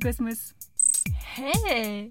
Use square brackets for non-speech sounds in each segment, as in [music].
Cosmos. Hey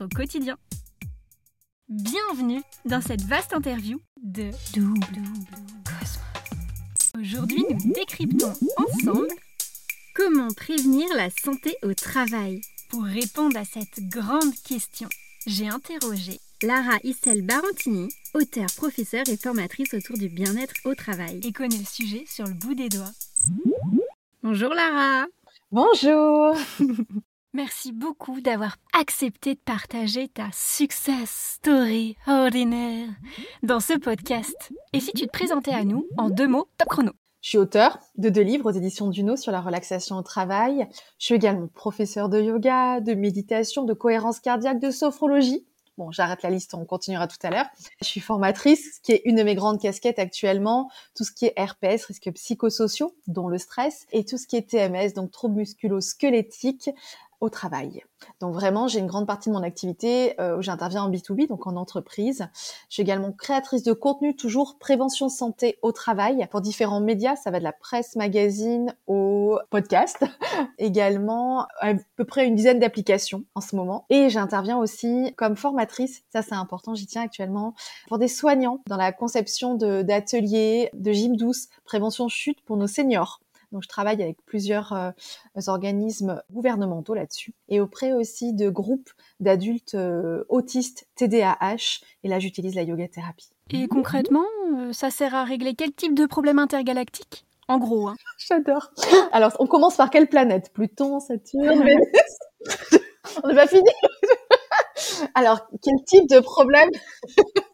au quotidien. Bienvenue dans cette vaste interview de Double Cosmos. Aujourd'hui, nous décryptons ensemble comment prévenir la santé au travail. Pour répondre à cette grande question, j'ai interrogé Lara Issel Barantini, auteure, professeure et formatrice autour du bien-être au travail, et connaît le sujet sur le bout des doigts. Bonjour Lara Bonjour [laughs] Merci beaucoup d'avoir accepté de partager ta success story ordinaire dans ce podcast. Et si tu te présentais à nous en deux mots, top chrono. Je suis auteur de deux livres aux éditions Duno sur la relaxation au travail. Je suis également professeur de yoga, de méditation, de cohérence cardiaque, de sophrologie. Bon, j'arrête la liste, on continuera tout à l'heure. Je suis formatrice, ce qui est une de mes grandes casquettes actuellement, tout ce qui est RPS, risques psychosociaux, dont le stress, et tout ce qui est TMS, donc troubles musculo-squelettiques, au travail. Donc vraiment, j'ai une grande partie de mon activité euh, où j'interviens en B2B, donc en entreprise. Je suis également créatrice de contenu, toujours prévention santé au travail pour différents médias. Ça va de la presse, magazine au podcast. [laughs] également à peu près une dizaine d'applications en ce moment. Et j'interviens aussi comme formatrice, ça c'est important, j'y tiens actuellement, pour des soignants dans la conception d'ateliers, de, de gym douce, prévention chute pour nos seniors. Donc, je travaille avec plusieurs euh, organismes gouvernementaux là-dessus et auprès aussi de groupes d'adultes euh, autistes TDAH. Et là, j'utilise la yoga thérapie. Et concrètement, euh, ça sert à régler quel type de problème intergalactique? En gros. Hein. [laughs] J'adore. Alors, on commence par quelle planète? Pluton, Saturne, Vénus [laughs] On n'est pas fini. [laughs] Alors, quel type de problème?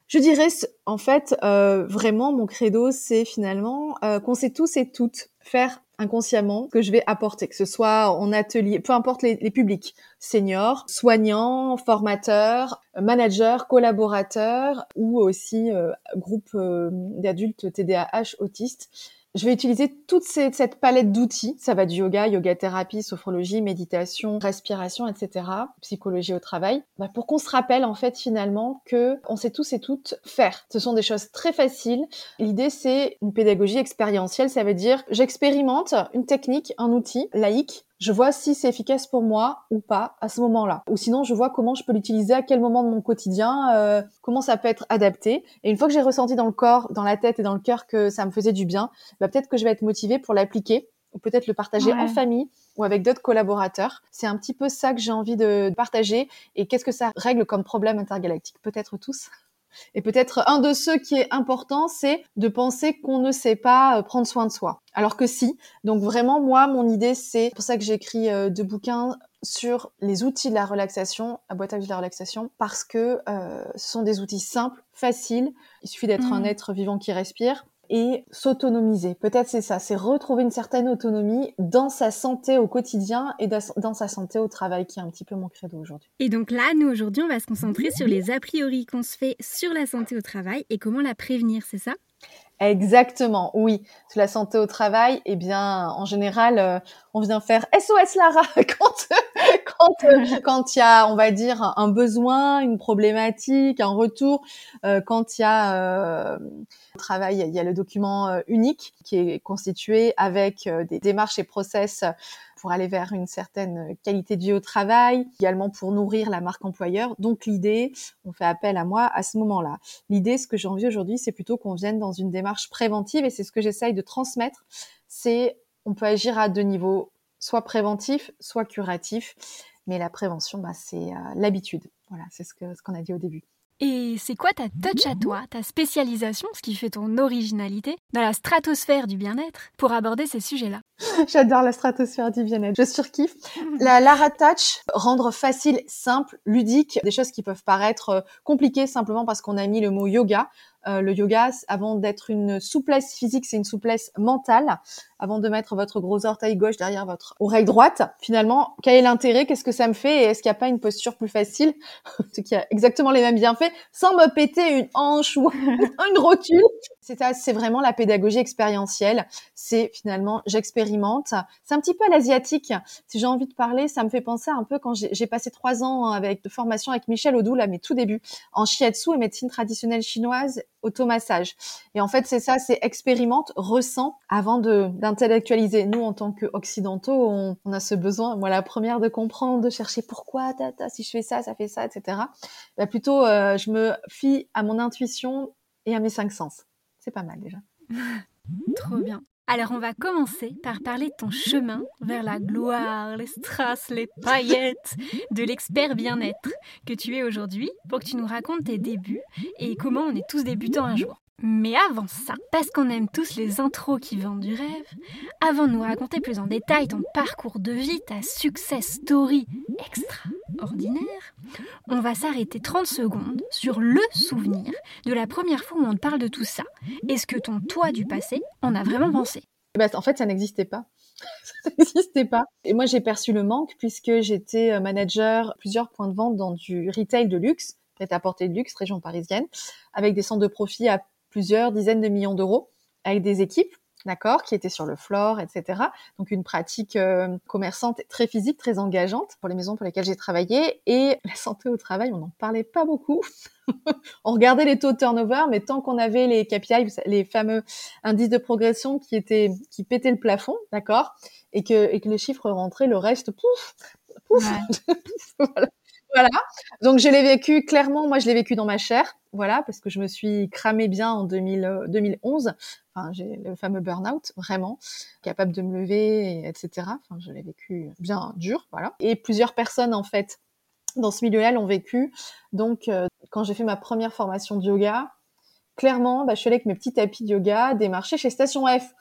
Je dirais, en fait, vraiment, mon credo, c'est finalement qu'on sait tous et toutes faire inconsciemment que je vais apporter, que ce soit en atelier, peu importe les, publics, seniors, soignants, formateurs, managers, collaborateurs ou aussi euh, groupe euh, d'adultes TDAH autistes je vais utiliser toute cette palette d'outils. Ça va du yoga, yoga thérapie, sophrologie, méditation, respiration, etc. Psychologie au travail. Bah, pour qu'on se rappelle en fait finalement que on sait tous et toutes faire. Ce sont des choses très faciles. L'idée c'est une pédagogie expérientielle. Ça veut dire j'expérimente une technique, un outil laïque je vois si c'est efficace pour moi ou pas à ce moment-là. Ou sinon, je vois comment je peux l'utiliser à quel moment de mon quotidien, euh, comment ça peut être adapté. Et une fois que j'ai ressenti dans le corps, dans la tête et dans le cœur que ça me faisait du bien, bah, peut-être que je vais être motivée pour l'appliquer ou peut-être le partager en famille ou avec d'autres collaborateurs. C'est un petit peu ça que j'ai envie de partager et qu'est-ce que ça règle comme problème intergalactique? Peut-être tous? Et peut-être un de ceux qui est important, c'est de penser qu'on ne sait pas euh, prendre soin de soi. Alors que si. Donc vraiment, moi, mon idée, c'est pour ça que j'ai écrit euh, deux bouquins sur les outils de la relaxation, à boîte de la relaxation, parce que euh, ce sont des outils simples, faciles. Il suffit d'être un mmh. être vivant qui respire et s'autonomiser. Peut-être c'est ça, c'est retrouver une certaine autonomie dans sa santé au quotidien et dans sa santé au travail, qui est un petit peu mon credo aujourd'hui. Et donc là, nous aujourd'hui, on va se concentrer sur les a priori qu'on se fait sur la santé au travail et comment la prévenir, c'est ça? Exactement, oui. Sur la santé au travail, eh bien, en général, euh, on vient faire SOS Lara [laughs] quand quand euh, quand il y a, on va dire, un besoin, une problématique, un retour, euh, quand il y a euh, travail, il y a le document euh, unique qui est constitué avec des démarches et process pour aller vers une certaine qualité de vie au travail, également pour nourrir la marque employeur. Donc l'idée, on fait appel à moi à ce moment-là. L'idée, ce que j'ai envie aujourd'hui, c'est plutôt qu'on vienne dans une démarche préventive et c'est ce que j'essaye de transmettre. C'est on peut agir à deux niveaux, soit préventif, soit curatif. Mais la prévention, bah, c'est euh, l'habitude. Voilà, c'est ce qu'on ce a dit au début. Et c'est quoi ta touch à toi, ta spécialisation, ce qui fait ton originalité dans la stratosphère du bien-être pour aborder ces sujets-là? [laughs] J'adore la stratosphère du bien-être. Je surkiffe. La Lara Touch, rendre facile, simple, ludique, des choses qui peuvent paraître euh, compliquées simplement parce qu'on a mis le mot yoga. Euh, le yoga, avant d'être une souplesse physique, c'est une souplesse mentale. Avant de mettre votre gros orteil gauche derrière votre oreille droite, finalement, quel est l'intérêt? Qu'est-ce que ça me fait? Et est-ce qu'il n'y a pas une posture plus facile, [laughs] qui a exactement les mêmes bienfaits, sans me péter une hanche ou [laughs] une rotule C'est vraiment la pédagogie expérientielle. C'est finalement, j'expérimente. C'est un petit peu à l'asiatique. Si j'ai envie de parler, ça me fait penser un peu quand j'ai passé trois ans avec de formation avec Michel Audou, là, mes tout débuts, en shiatsu et médecine traditionnelle chinoise automassage. Et en fait, c'est ça, c'est expérimente, ressent avant d'intellectualiser. Nous, en tant qu'occidentaux, on, on, a ce besoin, moi la première, de comprendre, de chercher pourquoi, ta, si je fais ça, ça fait ça, etc. Bah, plutôt, euh, je me fie à mon intuition et à mes cinq sens. C'est pas mal déjà. [laughs] Trop bien. Alors on va commencer par parler de ton chemin vers la gloire, les strass, les paillettes, de l'expert bien-être que tu es aujourd'hui pour que tu nous racontes tes débuts et comment on est tous débutants un jour. Mais avant ça, parce qu'on aime tous les intros qui vendent du rêve, avant de nous raconter plus en détail ton parcours de vie, ta success story extraordinaire, on va s'arrêter 30 secondes sur le souvenir de la première fois où on te parle de tout ça. Est-ce que ton toi du passé en a vraiment pensé? Bah, En fait, ça n'existait pas. [laughs] ça n'existait pas. Et moi, j'ai perçu le manque puisque j'étais euh, manager plusieurs points de vente dans du retail de luxe, prêt à porter de luxe, région parisienne, avec des centres de profit à plusieurs dizaines de millions d'euros avec des équipes, d'accord, qui étaient sur le floor, etc. Donc une pratique euh, commerçante très physique, très engageante pour les maisons pour lesquelles j'ai travaillé. Et la santé au travail, on n'en parlait pas beaucoup. [laughs] on regardait les taux de turnover, mais tant qu'on avait les KPI, les fameux indices de progression qui étaient qui pétaient le plafond, d'accord, et que et que les chiffres rentraient, le reste, pouf, pouf, [laughs] voilà. Voilà. Donc je l'ai vécu clairement, moi je l'ai vécu dans ma chair, voilà, parce que je me suis cramée bien en 2000, 2011. Euh, enfin, j'ai le fameux burn-out, vraiment, capable de me lever, etc. Enfin, je l'ai vécu bien dur, voilà. Et plusieurs personnes en fait dans ce milieu-là l'ont vécu. Donc euh, quand j'ai fait ma première formation de yoga, clairement, bah, je suis allée avec mes petits tapis de yoga démarcher chez Station F.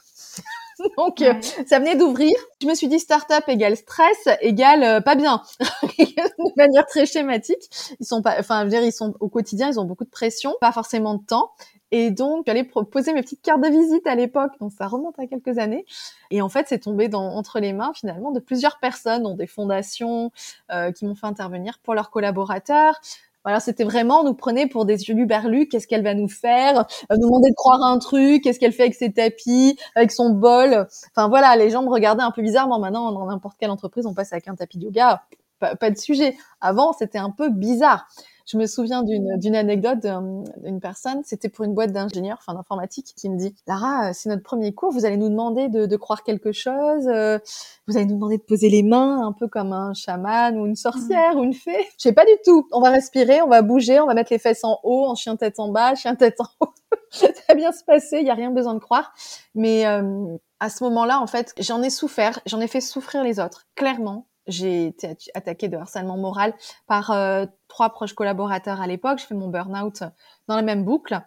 [laughs] Donc, euh, ça venait d'ouvrir. Je me suis dit start-up égale stress égale euh, pas bien, [laughs] de manière très schématique. Ils sont pas, enfin, je veux dire, ils sont au quotidien, ils ont beaucoup de pression, pas forcément de temps. Et donc, j'allais proposer mes petites cartes de visite à l'époque, donc ça remonte à quelques années. Et en fait, c'est tombé dans, entre les mains finalement de plusieurs personnes, dont des fondations euh, qui m'ont fait intervenir pour leurs collaborateurs, voilà, c'était vraiment, nous prenait pour des berlus. Qu'est-ce qu'elle va nous faire euh, Nous demander de croire un truc. Qu'est-ce qu'elle fait avec ses tapis, avec son bol Enfin voilà, les gens me regardaient un peu bizarrement. Maintenant, dans n'importe quelle entreprise, on passe avec un tapis de yoga. pas de sujet. Avant, c'était un peu bizarre. Je me souviens d'une anecdote d'une personne, c'était pour une boîte d'ingénieurs, enfin d'informatique, qui me dit Lara, euh, c'est notre premier cours, vous allez nous demander de, de, croire quelque chose, euh, vous allez nous demander de poser les mains, un peu comme un chaman ou une sorcière ou une fée. Je sais pas du tout. On va respirer, on va bouger, on va mettre les fesses en haut, en chien tête en bas, chien tête en haut. [laughs] ça va bien se passer, il y a rien besoin de croire. Mais euh, à ce moment-là, en fait, j'en ai souffert, j'en ai fait souffrir les autres, clairement j'ai été attaquée de harcèlement moral par euh, trois proches collaborateurs à l'époque. Je fais mon burn-out dans la même boucle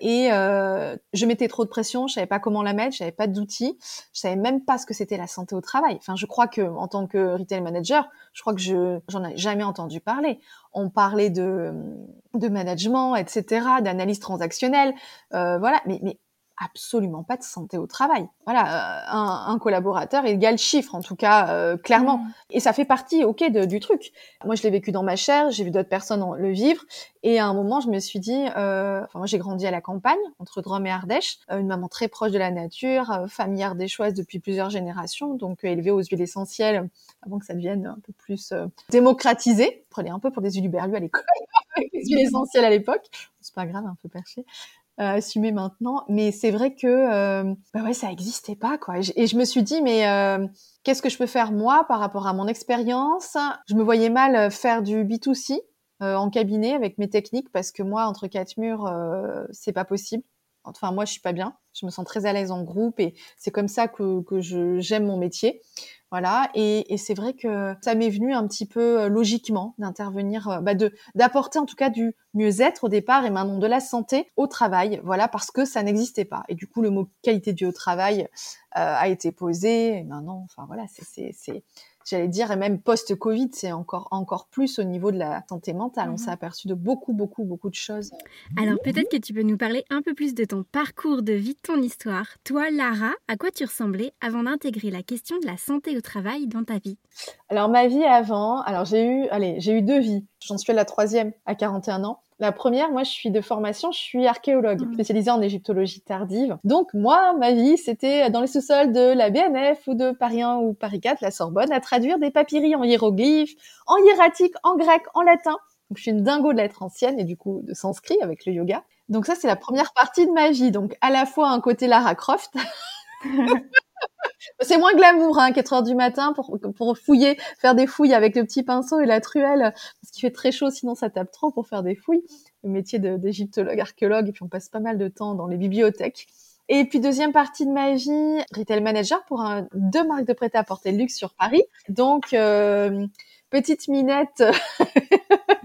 et euh, je mettais trop de pression. Je savais pas comment la mettre. Je n'avais pas d'outils. Je savais même pas ce que c'était la santé au travail. Enfin, je crois que en tant que retail manager, je crois que je j'en ai jamais entendu parler. On parlait de de management, etc., d'analyse transactionnelle, euh, voilà. Mais mais absolument pas de santé au travail. Voilà, euh, un, un, collaborateur égale chiffre, en tout cas, euh, clairement. Mmh. Et ça fait partie, ok, de, du truc. Moi, je l'ai vécu dans ma chair, j'ai vu d'autres personnes le vivre. Et à un moment, je me suis dit, euh, enfin, moi, j'ai grandi à la campagne, entre Drôme et Ardèche, une maman très proche de la nature, famille ardéchoise depuis plusieurs générations, donc élevée aux huiles essentielles avant que ça devienne un peu plus démocratisé. Prenez un peu pour des uluberlus à l'école, [laughs] les huiles essentielles à l'époque. C'est pas grave, un peu perché euh, assumer maintenant. Mais c'est vrai que euh, bah ouais, ça existait pas quoi. Et je, me suis dit mais euh, qu'est-ce que je peux faire moi par rapport à mon expérience? Je me voyais mal faire du B2C euh, en cabinet avec mes techniques parce que moi entre quatre murs euh, c'est pas possible. Enfin moi je suis pas bien. Je me sens très à l'aise en groupe et c'est comme ça que, que je j'aime mon métier. Voilà, et, c'est vrai que ça m'est venu un petit peu euh, logiquement d'intervenir, euh, bah de d'apporter en tout cas du mieux-être au départ et maintenant de la santé au travail. Voilà, parce que ça n'existait pas. Et du coup, le mot qualité de au travail euh, a été posé. Et maintenant, enfin voilà, c'est j'allais dire, et même post-Covid, c'est encore, encore plus au niveau de la santé mentale. On mhm. s'est aperçu de beaucoup, beaucoup, beaucoup de choses. Alors peut-être que tu peux nous parler un peu plus de ton parcours de vie, de ton histoire. Toi, Lara, à quoi tu ressemblais avant d'intégrer la question de la santé au travail dans ta vie? Alors ma vie avant, alors j'ai eu, allez, j'ai eu deux vies. J'en suis à la troisième à 41 ans. La première, moi, je suis de formation, je suis archéologue, mmh. spécialisée en égyptologie tardive. Donc, moi, ma vie, c'était dans les sous-sols de la BNF ou de Paris 1 ou Paris 4, la Sorbonne, à traduire des papyries en hiéroglyphes, en hiératique, en grec, en latin. Donc, je suis une dingo de lettres anciennes et du coup de sanskrit avec le yoga. Donc ça, c'est la première partie de ma vie. Donc, à la fois un côté Lara Croft. [laughs] C'est moins glamour, hein, 4 heures du matin pour, pour fouiller, faire des fouilles avec le petit pinceau et la truelle, parce qu'il fait très chaud, sinon ça tape trop pour faire des fouilles. Le métier d'égyptologue, archéologue, et puis on passe pas mal de temps dans les bibliothèques. Et puis deuxième partie de ma vie, retail manager pour un, deux marques de prêt-à-porter luxe sur Paris. Donc euh, petite minette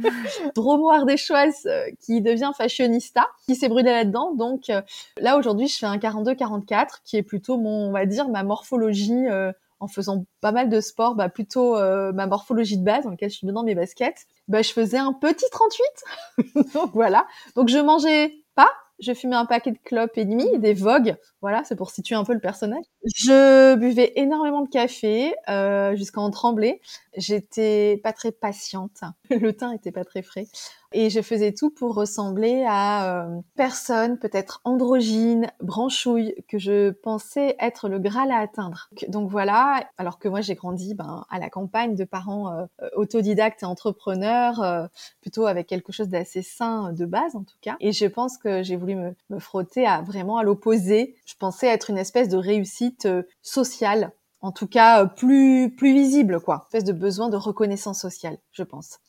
[laughs] Dromo ardéchoise euh, qui devient fashionista, qui s'est brûlée là-dedans. Donc euh, là aujourd'hui, je fais un 42-44 qui est plutôt mon, on va dire, ma morphologie euh, en faisant pas mal de sport, bah plutôt ma morphologie de base dans laquelle je suis dans mes baskets. Bah je faisais un petit 38. [laughs] Donc voilà. Donc je mangeais pas, je fumais un paquet de clopes et demi, des vogues, voilà, c'est pour situer un peu le personnage. Je buvais énormément de café euh, jusqu'à en trembler. J'étais pas très patiente, [laughs] le teint était pas très frais et je faisais tout pour ressembler à euh, personne, peut-être androgyne, branchouille, que je pensais être le Graal à atteindre. Donc, voilà, alors que moi j'ai grandi ben, à la campagne de parents euh, autodidactes et entrepreneurs, euh, plutôt avec quelque chose d'assez sain de base en tout cas. Et je pense que j'ai voulu me, me, frotter à vraiment à l'opposé. Je pensais être une espèce de réussite euh, sociale en tout cas plus plus visible quoi, une espèce de besoin de reconnaissance sociale, je pense.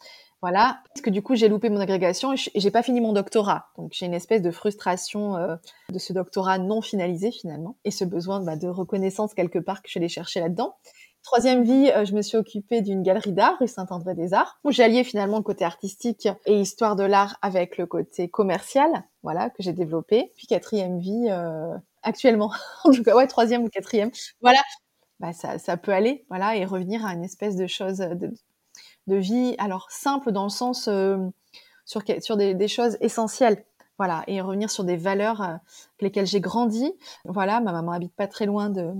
Voilà, parce que du coup j'ai loupé mon agrégation et j'ai pas fini mon doctorat, donc j'ai une espèce de frustration euh, de ce doctorat non finalisé finalement et ce besoin bah, de reconnaissance quelque part que je vais chercher là-dedans. Troisième vie, euh, je me suis occupée d'une galerie d'art rue Saint-André des Arts où allié finalement le côté artistique et histoire de l'art avec le côté commercial, voilà que j'ai développé. Puis quatrième vie, euh, actuellement, [laughs] en tout cas ouais troisième ou quatrième, voilà, bah ça, ça peut aller, voilà et revenir à une espèce de chose de, de vie, alors simple dans le sens euh, sur, sur des, choses essentielles. Voilà, et revenir sur des valeurs euh, avec lesquelles j'ai grandi. Voilà, ma maman habite pas très loin de,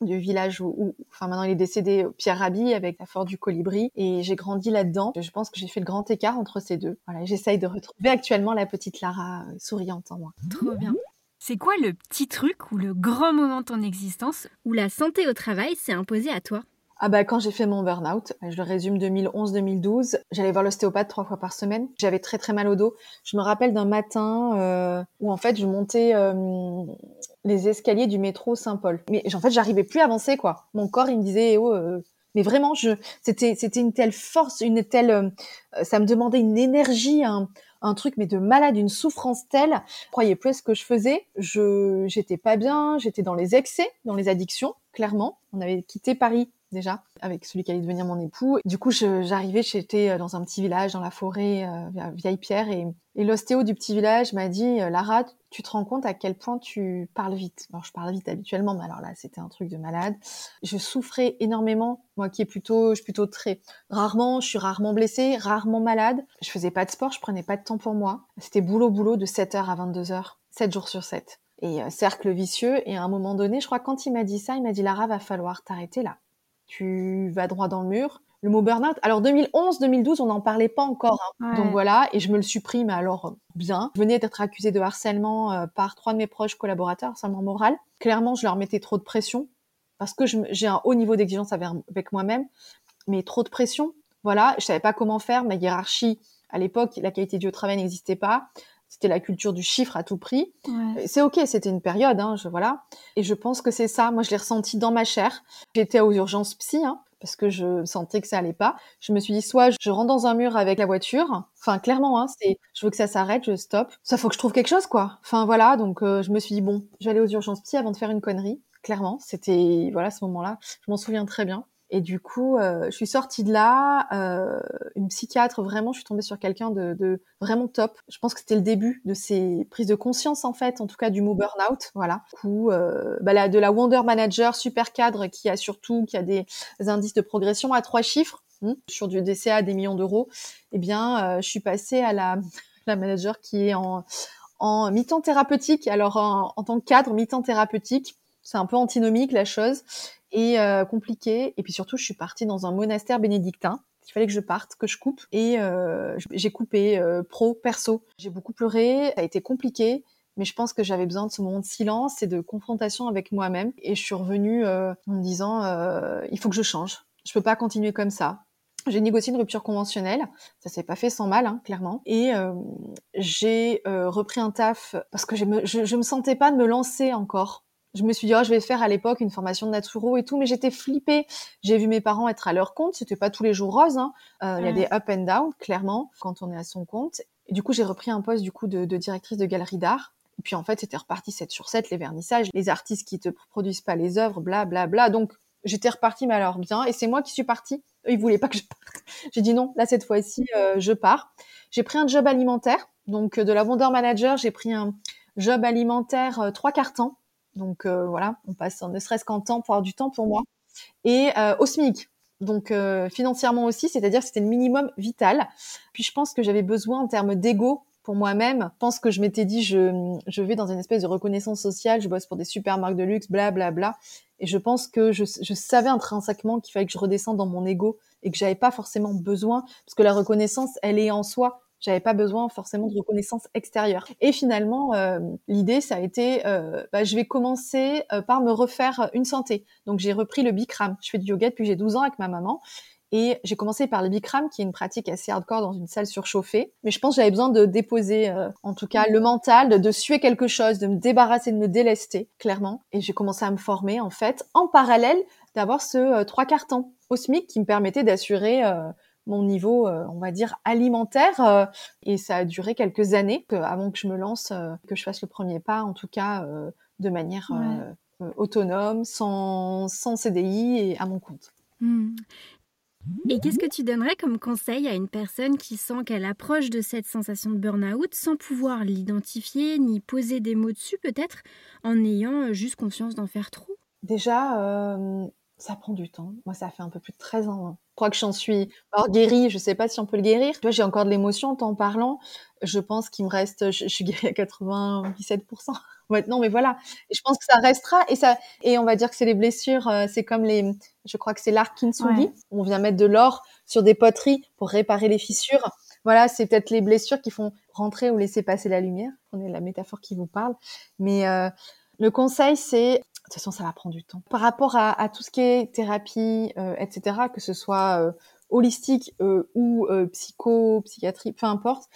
du village où, enfin maintenant il est décédé, Pierre Rabhi, avec la Fort du Colibri, et j'ai grandi là-dedans. Je pense que j'ai fait le grand écart entre ces deux. Voilà, j'essaye de retrouver actuellement la petite Lara euh, souriante en moi. Trop bien. C'est quoi le petit truc ou le grand moment de ton existence où la santé au travail s'est imposée à toi? Ah bah quand j'ai fait mon burn-out, je le résume 2011-2012, j'allais voir l'ostéopathe trois fois par semaine. J'avais très très mal au dos. Je me rappelle d'un matin euh, où en fait je montais euh, les escaliers du métro Saint-Paul. Mais en fait j'arrivais plus à avancer quoi. Mon corps il me disait oh euh, mais vraiment je c'était c'était une telle force, une telle euh, ça me demandait une énergie un, un truc mais de malade, une souffrance telle. Je croyais plus à ce que je faisais. Je j'étais pas bien, j'étais dans les excès, dans les addictions clairement. On avait quitté Paris déjà avec celui qui allait devenir mon époux. Du coup, j'arrivais, j'étais euh, dans un petit village dans la forêt, euh, vieille pierre, et, l'ostéo du petit village m'a dit euh, Lara, tu te rends compte à quel point tu parles vite. Alors je parle vite habituellement, mais alors là, c'était un truc de malade. Je souffrais énormément, moi qui est plutôt, je suis plutôt très rarement, je suis rarement blessée, rarement malade. Je faisais pas de sport, je prenais pas de temps pour moi. C'était boulot boulot de 7h à 22h, 7 jours sur 7 Et cercle vicieux. Et à un moment donné, je crois quand il m'a dit ça, il m'a dit Lara, va falloir t'arrêter là. Tu vas droit dans le mur le mot burn-out. Alors 2011, 2012, on n'en parlait pas encore. Hein. Donc voilà, et je me le supprime alors bien. Je venais d'être accusée de harcèlement euh, par trois de mes proches collaborateurs, harcèlement moral. Clairement, je leur mettais trop de pression parce que j'ai un haut niveau d'exigence avec moi-même, mais trop de pression. Voilà, je savais pas comment faire. Ma hiérarchie, à l'époque, la qualité du travail n'existait pas. C'était la culture du chiffre à tout prix. C'est ok, c'était une période, hein, je, voilà. Et je pense que c'est ça. Moi, je l'ai ressenti dans ma chair. J'étais aux urgences psy, hein, parce que je sentais que ça allait pas. Je me suis dit soit je rentre dans un mur avec la voiture, enfin clairement, hein, c'est je veux que ça s'arrête, je stoppe. Ça faut que je trouve quelque chose quoi. Enfin voilà, donc euh, je me suis dit bon, j'allais aux urgences psy avant de faire une connerie. Clairement, c'était voilà ce moment-là, je m'en souviens très bien. Et du coup, euh, je suis sortie de là, euh, une psychiatre, vraiment, je suis tombée sur quelqu'un de, de, vraiment top. Je pense que c'était le début de ces prises de conscience, en fait, en tout cas du mot burn-out. Voilà. Coup, euh, bah, de la Wonder Manager, super cadre, qui a surtout, qui a des indices de progression à trois chiffres, hein, sur du DCA des millions d'euros, eh bien, euh, je suis passée à la, [laughs] la manager qui est en, en mi-temps thérapeutique. Alors, en, en tant que cadre, mi-temps thérapeutique, c'est un peu antinomique la chose et euh, compliqué. Et puis surtout, je suis partie dans un monastère bénédictin. Il fallait que je parte, que je coupe. Et euh, j'ai coupé euh, pro, perso. J'ai beaucoup pleuré. Ça a été compliqué. Mais je pense que j'avais besoin de ce moment de silence et de confrontation avec moi-même. Et je suis revenue en me disant, il faut que je change. Je peux pas continuer comme ça. J'ai négocié une rupture conventionnelle, ça s'est pas fait sans mal, hein, clairement. Et j'ai repris un taf parce que je me, je me sentais pas de me lancer encore je me suis dit, oh, je vais faire à l'époque une formation de naturo et tout, mais j'étais flippée. J'ai vu mes parents être à leur compte, c'était pas tous les jours rose. Hein. Euh, il y a des up and down, clairement, quand on est à son compte. Et du coup, j'ai repris un poste du coup de, de directrice de galerie d'art. Et puis en fait, c'était reparti 7 sur 7, les vernissages, les artistes qui te produisent pas les œuvres, bla bla bla. Donc j'étais repartie, mais alors bien. Et c'est moi qui suis partie. Ils voulaient pas que je parte. [laughs] J'ai dit non, là cette fois-ci, euh, je pars. J'ai pris un job alimentaire. Donc de la Wonder Manager, j'ai pris un job alimentaire euh, trois quarts temps donc euh, voilà, on passe ne serait-ce qu'en temps pour avoir du temps pour moi. Et euh, au SMIC, donc euh, financièrement aussi, c'est-à-dire c'était le minimum vital. Puis je pense que j'avais besoin en termes d'ego pour moi-même. Je pense que je m'étais dit, je, je vais dans une espèce de reconnaissance sociale, je bosse pour des super marques de luxe, bla bla bla. Et je pense que je, je savais intrinsèquement qu'il fallait que je redescende dans mon ego et que j'avais pas forcément besoin, parce que la reconnaissance, elle est en soi. J'avais pas besoin forcément de reconnaissance extérieure. Et finalement, euh, l'idée, ça a été, euh, bah, je vais commencer euh, par me refaire une santé. Donc j'ai repris le Bikram. Je fais du yoga depuis j'ai 12 ans avec ma maman. Et j'ai commencé par le Bikram, qui est une pratique assez hardcore dans une salle surchauffée. Mais je pense que j'avais besoin de déposer, en tout cas, le mental, de, de, suer quelque chose, de me débarrasser, de me délester, clairement. Et j'ai commencé à me former, en fait, en parallèle d'avoir ce trois quarts temps au SMIC qui me permettait d'assurer mon niveau, euh, on va dire, alimentaire. Euh, et ça a duré quelques années avant que je me lance, euh, que je fasse le premier pas, en tout cas de manière autonome, sans, sans, CDI et à mon compte. Hmm. Et qu'est-ce que tu donnerais comme conseil à une personne qui sent qu'elle approche de cette sensation de burn-out sans pouvoir l'identifier ni poser des mots dessus peut-être en ayant juste confiance d'en faire trop? Déjà, ça prend du temps. Moi, ça fait un peu plus de 13 ans. Hein. Je crois que j'en suis guérie. Je sais pas si on peut le guérir. Tu vois, j'ai encore de l'émotion en t'en parlant. Je pense qu'il me reste, je, suis guérie à 97%. [laughs] Ouais, non, mais voilà. Et je pense que ça restera. Et ça, et on va dire que c'est les blessures. Euh, c'est comme les, je crois que c'est l'art kintsugi. On vient mettre de l'or sur des poteries pour réparer les fissures. Voilà, c'est peut-être les blessures qui font rentrer ou laisser passer la lumière. On est la métaphore qui vous parle. Mais euh, le conseil, c'est toute façon, ça va prendre du temps. Par rapport à, à tout ce qui est thérapie, euh, etc., que ce soit euh, holistique euh, ou euh, psycho, psychiatrie, peu importe,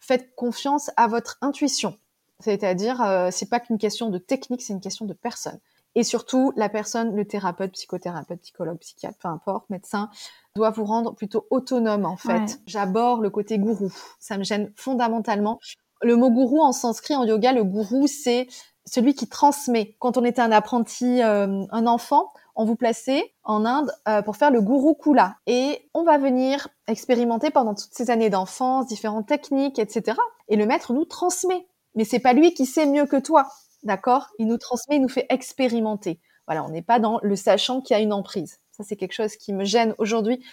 faites confiance à votre intuition. C'est-à-dire, euh, c'est pas qu'une question de technique, c'est une question de personne. Et surtout, la personne, le thérapeute, psychothérapeute, psychologue, psychiatre, peu importe, médecin, doit vous rendre plutôt autonome en fait. Ouais. J'aborde le côté gourou. Ça me gêne fondamentalement. Le mot gourou en sanskrit, en yoga, le gourou, c'est celui qui transmet. Quand on était un apprenti, euh, un enfant, on vous plaçait en Inde euh, pour faire le guru kula. Et on va venir expérimenter pendant toutes ces années d'enfance, différentes techniques, etc. Et le maître nous transmet. Mais c'est pas lui qui sait mieux que toi, d'accord? Il nous transmet, il nous fait expérimenter. Voilà, on n'est pas dans le sachant qui a une emprise. Ça, c'est quelque chose qui me gêne aujourd'hui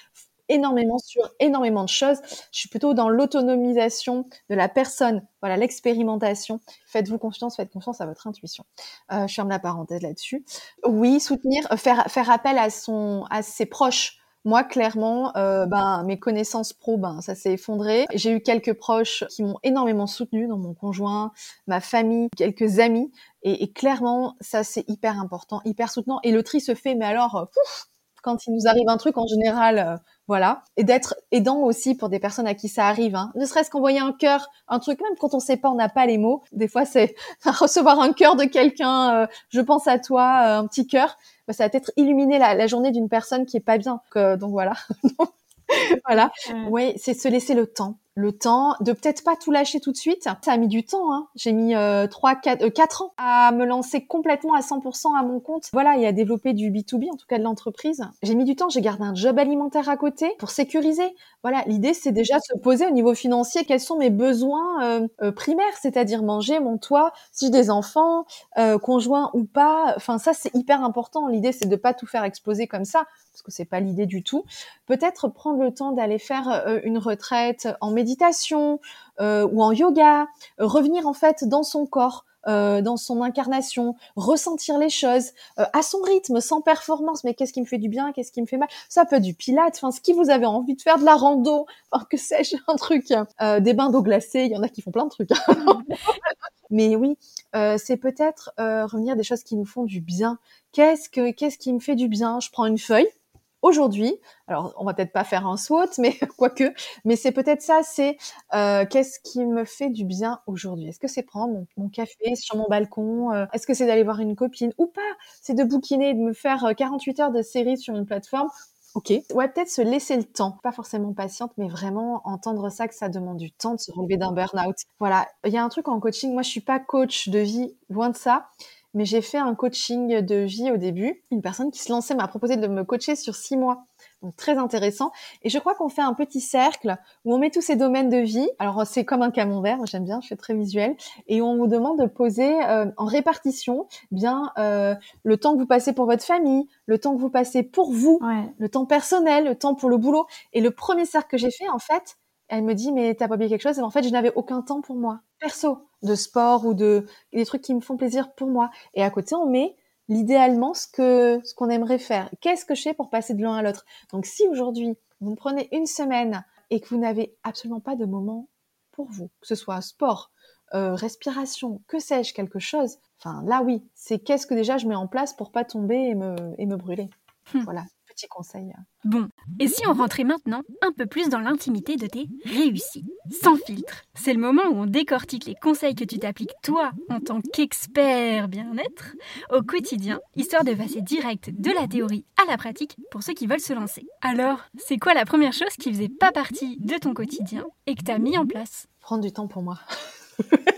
énormément sur énormément de choses. Je suis plutôt dans l'autonomisation de la personne, voilà, l'expérimentation. Faites-vous confiance, faites confiance à votre intuition. Euh, je ferme la parenthèse là-dessus. Oui, soutenir, faire, faire appel à son, à ses proches. Moi, clairement, euh, ben mes connaissances pro, ben ça s'est effondré. J'ai eu quelques proches qui m'ont énormément soutenu, dans mon conjoint, ma famille, quelques amis, et, et clairement, ça c'est hyper important, hyper soutenant. Et le tri se fait, mais alors, euh, pouf, quand il nous arrive un truc en général, euh, voilà, et d'être aidant aussi pour des personnes à qui ça arrive. Hein. Ne serait-ce qu'envoyer un cœur, un truc même quand on sait pas, on n'a pas les mots. Des fois, c'est [laughs] recevoir un cœur de quelqu'un. Euh, je pense à toi, euh, un petit cœur. Bah, ça va peut-être illuminer la, la journée d'une personne qui est pas bien. Donc, donc voilà. [laughs] voilà. Oui, c'est se laisser le temps le temps de peut-être pas tout lâcher tout de suite. Ça a mis du temps. Hein. J'ai mis euh, 3, 4, euh, ans à me lancer complètement à 100% à mon compte. Voilà, et à développer du B2B, en tout cas de l'entreprise. J'ai mis du temps. J'ai gardé un job alimentaire à côté pour sécuriser. Voilà, l'idée c'est déjà de se poser au niveau financier quels sont mes besoins euh, euh, primaires, c'est-à-dire manger, mon toit, si j'ai des enfants, euh, conjoints ou pas. Enfin, ça c'est hyper important. L'idée c'est de pas tout faire exploser comme ça parce que c'est pas l'idée du tout. Peut-être prendre le temps d'aller faire une retraite en méditation euh, ou en yoga, revenir en fait dans son corps. Euh, dans son incarnation, ressentir les choses euh, à son rythme, sans performance. Mais qu'est-ce qui me fait du bien, qu'est-ce qui me fait mal? Ça peut être du pilate, enfin ce qui vous avez envie de faire, de la rando, enfin que sais-je, [laughs] un truc, euh, des bains d'eau glacée. Il y en a qui font plein de trucs. [laughs] Mais oui, c'est peut-être revenir des choses qui nous font du bien. Qu'est-ce que qu'est-ce qui me fait du bien? Je prends une feuille, aujourd'hui, alors on va peut-être pas faire un SWOT, mais [laughs] quoique, mais c'est peut-être ça, c'est euh, qu'est-ce qui me fait du bien aujourd'hui? Est-ce que c'est prendre mon, café sur mon balcon euh, Est-ce que c'est d'aller voir une copine ou pas? C'est de bouquiner, de me faire 48 euh, heures de série sur une plateforme Ok. Ouais, peut-être se laisser le temps. Pas forcément patiente, mais vraiment entendre ça, que ça demande du temps de se relever d'un burn-out. Voilà. Il y a un truc en coaching. Moi, je suis pas coach de vie, loin de ça mais j'ai fait un coaching de vie au début. Une personne qui se lançait m'a proposé de me coacher sur six mois. Donc très intéressant. Et je crois qu'on fait un petit cercle où on met tous ces domaines de vie. Alors c'est comme un camembert, j'aime bien, je suis très visuel. Et on vous demande de poser euh, en répartition bien euh, le temps que vous passez pour votre famille, le temps que vous passez pour vous, le temps personnel, le temps pour le boulot. Et le premier cercle que j'ai fait, en fait, elle me dit mais t'as pas oublié quelque chose? Et en fait, je n'avais aucun temps pour moi, perso, de sport ou de des trucs qui me font plaisir pour moi. Et à côté, on met l'idéalement ce que ce qu'on aimerait faire. Qu'est-ce que je fais pour passer de l'un à l'autre? Donc si aujourd'hui vous me prenez une semaine et que vous n'avez absolument pas de moment pour vous, que ce soit sport, euh, respiration, que sais-je, quelque chose. Enfin là oui, c'est qu'est-ce que déjà je mets en place pour pas tomber et me et me brûler? Hmm. Voilà, conseils. Bon, et si on rentrait maintenant un peu plus dans l'intimité de tes réussites? Sans filtre, c'est le moment où on décortique les conseils que tu t'appliques toi en tant qu'expert bien-être au quotidien, histoire de passer direct de la théorie à la pratique pour ceux qui veulent se lancer. Alors, c'est quoi la première chose qui faisait pas partie de ton quotidien et que tu as mis en place? Prendre du temps pour moi. [laughs]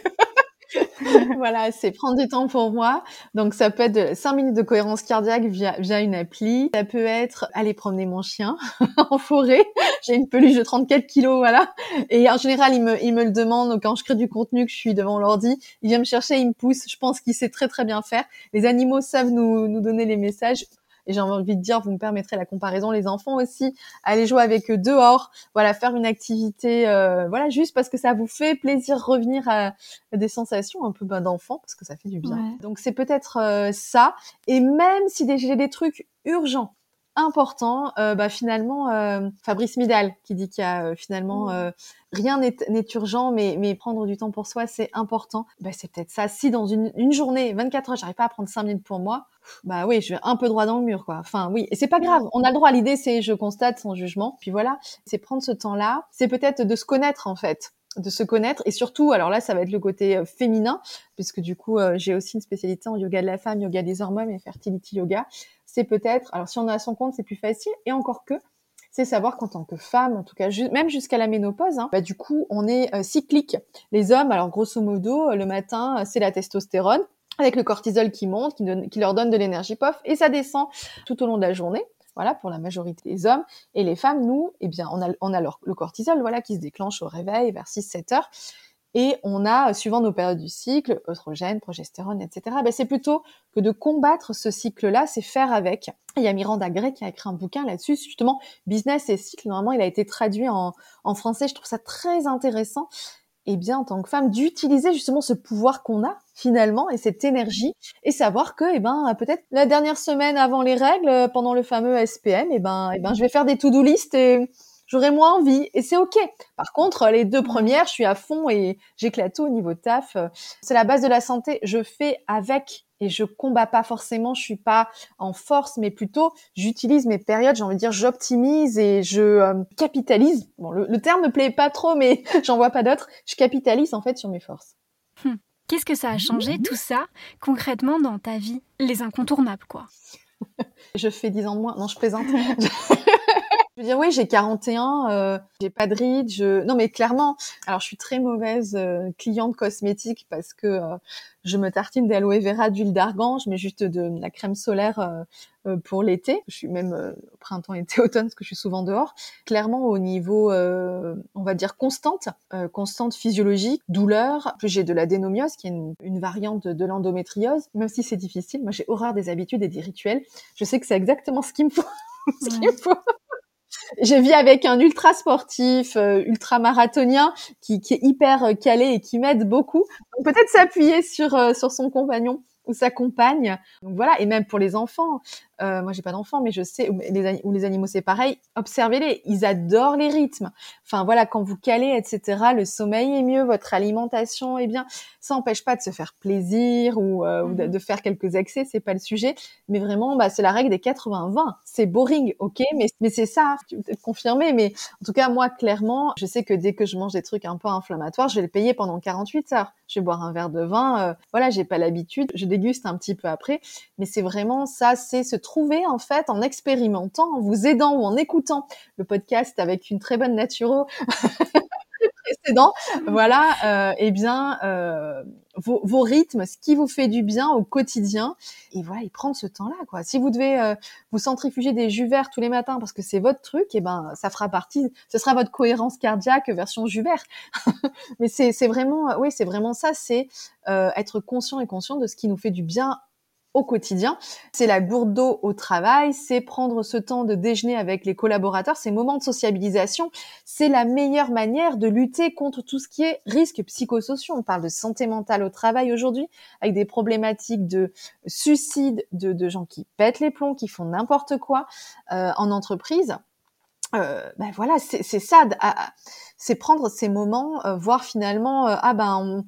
[laughs] voilà, c'est prendre du temps pour moi. Donc ça peut être 5 minutes de cohérence cardiaque via, via une appli. Ça peut être aller promener mon chien [laughs] en forêt. J'ai une peluche de 34 kilos, voilà. Et en général, il me, il me le demande quand je crée du contenu, que je suis devant l'ordi. Il vient me chercher, il me pousse. Je pense qu'il sait très très bien faire. Les animaux savent nous, nous donner les messages. Et j'ai envie de dire, vous me permettrez la comparaison, les enfants aussi, aller jouer avec eux dehors, voilà, faire une activité, euh, voilà, juste parce que ça vous fait plaisir revenir à des sensations un peu ben, d'enfant, parce que ça fait du bien. Donc c'est peut-être euh, ça. Et même si j'ai des trucs urgents, important, euh, bah, finalement, euh, Fabrice Midal qui dit qu'il y a euh, finalement mmh. rien n'est urgent, mais, mais prendre du temps pour soi, c'est important. Bah, c'est peut-être ça. Si dans une, une journée, 24 heures, j'arrive pas à prendre 5 minutes pour moi, bah oui, je vais un peu droit dans le mur, quoi. Enfin, oui, et c'est pas grave. On a le droit. L'idée, c'est je constate sans jugement. Puis voilà, c'est prendre ce temps-là. C'est peut-être de se connaître en fait de se connaître et surtout alors là ça va être le côté féminin puisque du coup j'ai aussi une spécialité en yoga de la femme yoga des hormones et fertility yoga c'est peut-être, alors si on a son compte, c'est plus facile, et encore que, c'est savoir qu'en tant que femme, en tout cas, même jusqu'à la ménopause, hein, bah, du coup, on est euh, cyclique. Les hommes, alors grosso modo, euh, le matin, euh, c'est la testostérone, avec le cortisol qui monte, qui, leur donne de l'énergie, pof, et ça descend tout au long de la journée. Voilà, pour la majorité des hommes. Et les femmes, nous, eh bien, on a, on a le cortisol, voilà, qui se déclenche au réveil vers 6-7 heures. Et on a, suivant nos périodes du cycle, oestrogène, progestérone, etc. Ben, c'est plutôt que de combattre ce cycle-là, c'est faire avec. Il y a Miranda Gray qui a écrit un bouquin là-dessus, justement, Business et cycle. Normalement, il a été traduit en, en français. Je trouve ça très intéressant. Et bien, en tant que femme, d'utiliser justement ce pouvoir qu'on a finalement et cette énergie et savoir que, eh ben, peut-être la dernière semaine avant les règles, pendant le fameux SPM, eh ben, eh ben, je vais faire des to-do list et j'aurai moins envie et c'est ok. Par contre, les deux premières, je suis à fond et j'éclate tout au niveau taf. C'est la base de la santé. Je fais avec et je combats pas forcément. Je suis pas en force, mais plutôt j'utilise mes périodes. J'ai envie de dire, j'optimise et je euh, capitalise. Bon, le, terme me plaît pas trop, mais [laughs] j'en vois pas d'autres. Je capitalise en fait sur mes forces. Hum. Qu'est-ce que ça a changé [laughs] tout ça concrètement dans ta vie? Les incontournables, quoi. [laughs] je fais 10 ans de moins. Non, je plaisante. Je veux dire, oui, j'ai 41, euh, j'ai pas de rides, je... Non, mais clairement, alors je suis très mauvaise euh, cliente cosmétique parce que euh, je me tartine d'aloe vera, d'huile d'argan, je mets juste de, la crème solaire euh, euh, pour l'été. Je suis même au printemps, [laughs] été, automne parce que je suis souvent dehors. Clairement, au niveau, on va dire, constante, constante physiologique, douleur. J'ai de la dénomiose, qui est une, variante de, de l'endométriose. Même si c'est difficile, moi j'ai horreur des habitudes et des rituels. Je sais que c'est exactement ce qu'il me faut. [laughs] ce qu'il me faut [laughs] je vis avec un ultra sportif, euh, ultra marathonien qui, qui, est hyper euh, calé et qui m'aide beaucoup. Peut-être s'appuyer sur euh, sur son compagnon ou sa compagne. Donc voilà, et même pour les enfants. Euh, moi, j'ai pas d'enfants, mais je sais, ou les, ou les animaux, c'est pareil. Observez-les, ils adorent les rythmes. Enfin voilà, quand vous calez, etc., le sommeil est mieux, votre alimentation est bien. Ça n'empêche pas de se faire plaisir ou, euh, de, mhm. de, faire quelques excès, c'est pas le sujet. Mais vraiment, bah, c'est la règle des 80-20. C'est boring, ok, mais, mais c'est ça, tu peux peut-être confirmer. Mais en tout cas, moi, clairement, je sais que dès que je mange des trucs un peu inflammatoires, je vais le payer pendant 48 heures. Je vais boire un verre de vin. Euh, voilà, j'ai pas l'habitude. Je déguste un petit peu après. Mais c'est vraiment ça, c'est ce trouver en fait en expérimentant, en vous aidant ou en écoutant le podcast avec une très bonne naturo [laughs] précédent, voilà, euh, eh bien euh, vos, vos, rythmes, ce qui vous fait du bien au quotidien, et voilà, et prendre ce temps-là, quoi. Si vous devez euh, vous centrifuger des jus verts tous les matins parce que c'est votre truc, et eh ben ça fera partie, ce sera votre cohérence cardiaque version jus vert. [laughs] Mais c'est vraiment, oui, c'est vraiment ça, c'est être conscient et conscient de ce qui nous fait du bien au quotidien. C'est la gourde d'eau au travail, c'est prendre ce temps de déjeuner avec les collaborateurs, ces moments de sociabilisation. C'est la meilleure manière de lutter contre tout ce qui est risque psychosociaux. On parle de santé mentale au travail aujourd'hui, avec des problématiques de suicide, de, gens qui pètent les plombs, qui font n'importe quoi euh, en entreprise. Euh, ben voilà, c'est ça, c'est prendre ces moments, euh, voir finalement, ah ben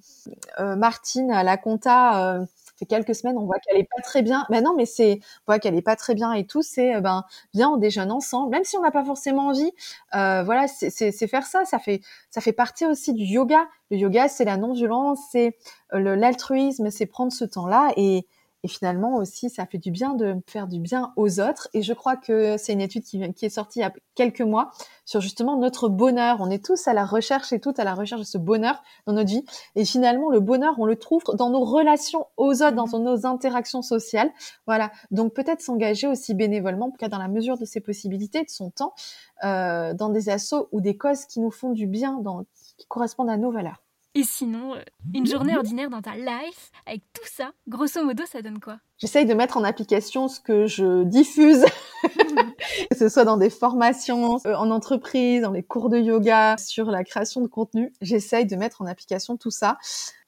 Martine à la compta fait quelques semaines, on voit qu'elle est pas très bien. Ben non, mais c'est, on voit qu'elle est pas très bien et tout. C'est, euh, ben, viens, on déjeune ensemble, même si on n'a pas forcément envie. Euh, voilà, c'est faire ça. Ça fait, ça fait partie aussi du yoga. Le yoga, c'est la non-violence, c'est euh, l'altruisme, c'est prendre ce temps-là et et finalement aussi, ça fait du bien de faire du bien aux autres. Et je crois que c'est une étude qui, qui, est sortie il y a quelques mois sur justement notre bonheur. On est tous à la recherche et toutes à la recherche de ce bonheur dans notre vie. Et finalement, le bonheur, on le trouve dans nos relations aux autres, dans nos interactions sociales. Voilà. Donc peut-être s'engager aussi bénévolement, cas dans la mesure de ses possibilités, de son temps, euh, dans des assauts ou des causes qui nous font du bien, dans, qui correspondent à nos valeurs. Et sinon, euh, une journée ordinaire dans ta life, avec tout ça, grosso modo, ça donne quoi? J'essaye de mettre en application ce que je diffuse, [laughs] que ce soit dans des formations, euh, en entreprise, dans les cours de yoga, sur la création de contenu. J'essaye de mettre en application tout ça.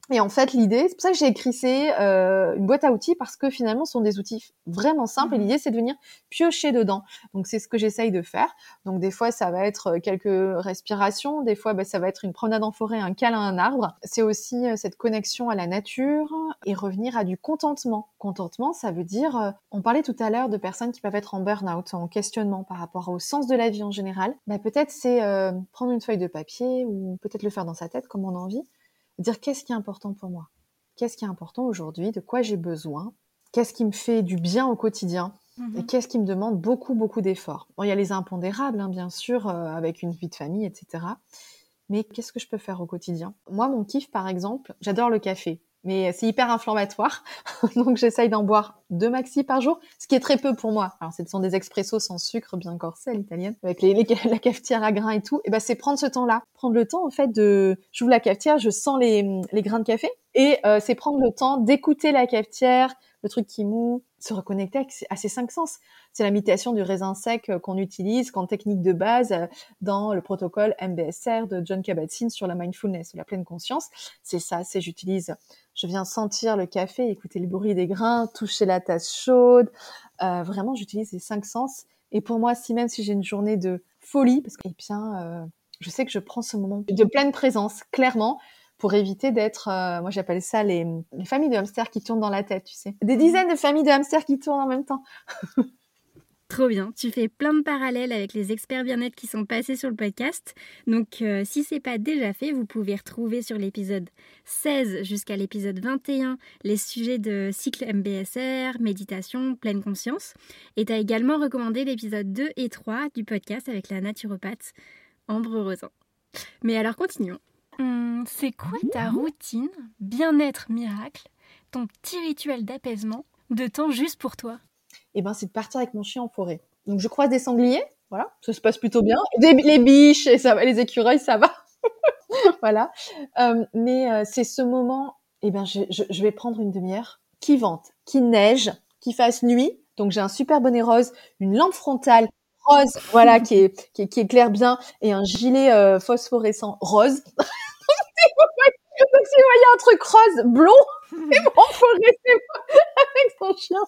Et en fait, l'idée, c'est pour ça que j'ai écrit c'est euh, une boîte à outils parce que finalement, ce sont des outils vraiment simples. Et mmh l'idée, c'est de venir piocher dedans. Donc, c'est ce que j'essaye de faire. Donc, des fois, ça va être euh, quelques respirations. Des fois, bah, ça va être une promenade en forêt, un câlin à un arbre. C'est aussi euh, cette connexion à la nature et revenir à du contentement. Contentement, ça veut dire, euh, on parlait tout à l'heure de personnes qui peuvent être en burn-out, en questionnement par rapport au sens de la vie en général. Bah, peut-être c'est prendre une feuille de papier ou peut-être le faire dans sa tête comme on a envie dire qu'est-ce qui est important pour moi, qu'est-ce qui est important aujourd'hui, de quoi j'ai besoin, qu'est-ce qui me fait du bien au quotidien? Et mhm. qu'est-ce qui me demande beaucoup, beaucoup d'efforts? Bon, il y a les impondérables, hein, bien sûr, euh, avec une vie de famille, etc. Mais qu'est-ce que je peux faire au quotidien? Moi, mon kiff, par exemple, j'adore le café. Mais c'est hyper inflammatoire. [laughs] Donc j'essaye d'en boire deux maxi par jour, ce qui est très peu pour moi. Alors ce sont des expressos sans sucre, bien corsés à l'italienne, avec les, la cafetière à grains et tout. Et ben c'est prendre ce temps-là, prendre le temps en fait de, j'ouvre la cafetière, je sens les, les grains de café, et euh, c'est prendre le temps d'écouter la cafetière, le truc qui mou, se reconnecter à ses cinq sens. C'est l'imitation du raisin sec euh, qu'on utilise comme technique de base euh, dans le protocole MBSR de John Kabat-Zinn sur la mindfulness, la pleine conscience. C'est ça, c'est j'utilise, je viens sentir le café, écouter le bruit des grains, toucher la tasse chaude. Euh, vraiment, j'utilise les cinq sens. Et pour moi, si même si j'ai une journée de folie, parce que, eh bien, je sais que je prends ce moment de pleine présence, clairement, pour éviter d'être, euh, moi j'appelle ça les, les familles de hamsters qui tournent dans la tête, tu sais. Des dizaines de familles de hamsters qui tournent en même temps. [laughs] Trop bien, tu fais plein de parallèles avec les experts bien-être qui sont passés sur le podcast. Donc euh, si c'est pas déjà fait, vous pouvez retrouver sur l'épisode 16 jusqu'à l'épisode 21 les sujets de cycle MBSR, méditation, pleine conscience. Et tu as également recommandé l'épisode 2 et 3 du podcast avec la naturopathe Ambre Rosin. Mais alors continuons. Hum, c'est quoi ta routine bien-être miracle, ton petit rituel d'apaisement de temps juste pour toi? Eh ben, c'est de partir avec mon chien en forêt. Donc, je croise des sangliers, voilà, ça se passe plutôt bien. Des, les biches, et ça va, les écureuils, ça va. [laughs] voilà. Euh, mais euh, c'est ce moment, eh ben, je, je, je vais prendre une demi-heure qui vente, qui neige, qui fasse nuit. Donc, j'ai un super bonnet rose, une lampe frontale rose, voilà, qui, est, qui, qui éclaire bien, et un gilet euh, phosphorescent rose. [laughs] Donc si vous voyez un truc rose, blond, c'est bon, faut rester avec son chien.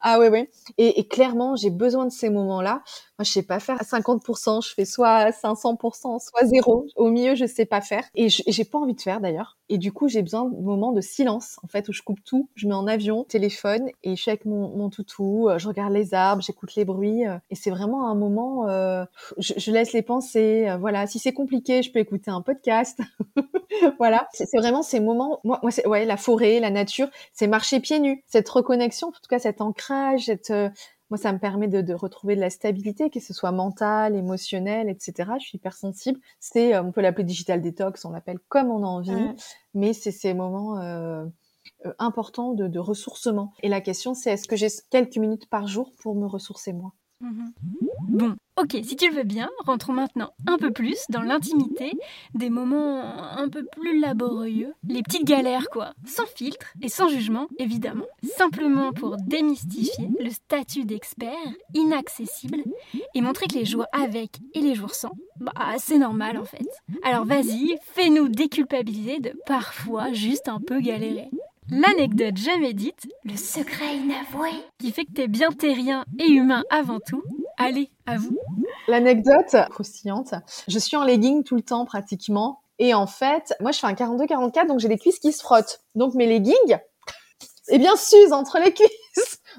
ah oui, oui. Et, clairement, j'ai besoin de ces moments-là. Moi, je sais pas faire à 50%, je fais soit 500%, soit zéro. Au milieu, je sais pas faire. Et j'ai pas envie de faire d'ailleurs. Et du coup, j'ai besoin de moments de silence, en fait, où je coupe tout. Je mets en avion, téléphone, et je suis avec mon, toutou, euh, je regarde les arbres, j'écoute les bruits. Euh, et c'est vraiment un moment, euh, je, je, laisse les pensées. Euh, voilà, si c'est compliqué, je peux écouter un podcast. [laughs] voilà, c'est vraiment ces moments. Moi, moi c'est ouais, la forêt, la nature, c'est marcher pieds nus, cette reconnexion, en tout cas cet ancrage, cette moi, ça me permet de, de, retrouver de la stabilité, que ce soit mentale, émotionnelle, etc. Je suis hypersensible. C'est, on peut l'appeler digital detox, on l'appelle comme on a envie, mais c'est ces moments euh, importants de, de, ressourcement. Et la question, c'est est-ce que j'ai quelques minutes par jour pour me ressourcer moi? Mmh. Bon, ok, si tu le veux bien, rentrons maintenant un peu plus dans l'intimité, des moments un peu plus laborieux, les petites galères quoi, sans filtre et sans jugement évidemment, simplement pour démystifier le statut d'expert inaccessible et montrer que les jours avec et les jours sans, bah c'est normal en fait. Alors vas-y, fais-nous déculpabiliser de parfois juste un peu galérer. L'anecdote jamais dite, le secret inavoué, qui fait que t'es bien terrien et humain avant tout. Allez, à vous. L'anecdote croustillante. Je suis en legging tout le temps pratiquement. Et en fait, moi je fais un 42-44, donc j'ai les cuisses qui se frottent. Donc mes leggings, [laughs] eh bien, s'usent entre les cuisses.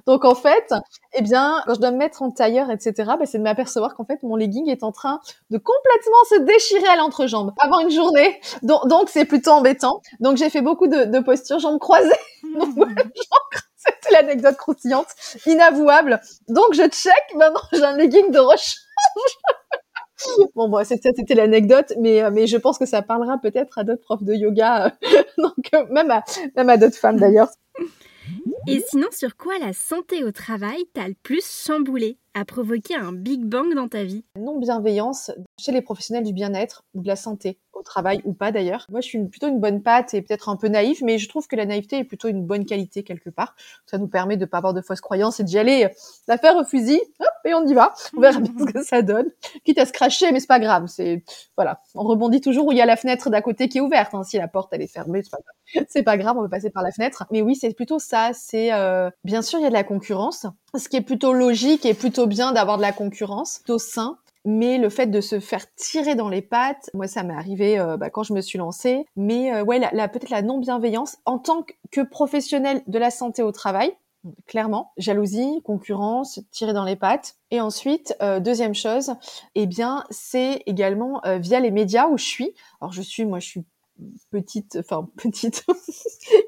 Donc en fait, eh bien, quand je dois me mettre en tailleur, etc., bah, c'est de m'apercevoir qu'en fait, mon legging est en train de complètement se déchirer à l'entrejambe avant une journée. Donc, donc c'est plutôt embêtant. Donc j'ai fait beaucoup de, de postures jambes croisées. Donc voilà, [laughs] c'était l'anecdote croustillante, inavouable. Donc je check, maintenant j'ai un legging de rechange. [laughs] bon, bon, c'était, l'anecdote, mais, mais je pense que ça parlera peut-être à d'autres profs de yoga, [laughs] donc même à, même à d'autres femmes d'ailleurs. Et sinon, sur quoi la santé au travail t'a le plus chamboulé, a provoqué un big bang dans ta vie? Non-bienveillance chez les professionnels du bien-être ou de la santé, travail ou pas d'ailleurs. Moi, je suis une, plutôt une bonne patte et peut-être un peu naïve, mais je trouve que la naïveté est plutôt une bonne qualité quelque part. Ça nous permet de pas avoir de fausses croyances et d'y aller, la faire au fusil, hop, et on y va. On verra bien ce que ça donne. Quitte à se cracher, mais c'est pas grave. C'est voilà, on rebondit toujours où il y a la fenêtre d'à côté qui est ouverte. Hein. Si la porte elle est fermée, c'est pas grave. [laughs] C'est pas grave, on peut passer par la fenêtre. Mais oui, c'est plutôt ça. C'est euh... bien sûr il y a de la concurrence, ce qui est plutôt logique et plutôt bien d'avoir de la concurrence, plutôt sain mais le fait de se faire tirer dans les pattes, moi ça m'est arrivé euh, bah, quand je me suis lancée, mais euh, ouais, la, la peut-être la non-bienveillance en tant que professionnel de la santé au travail, clairement, jalousie, concurrence, tirer dans les pattes. Et ensuite, euh, deuxième chose, eh bien, c'est également euh, via les médias où je suis. Alors je suis, moi je suis petite enfin [laughs] petite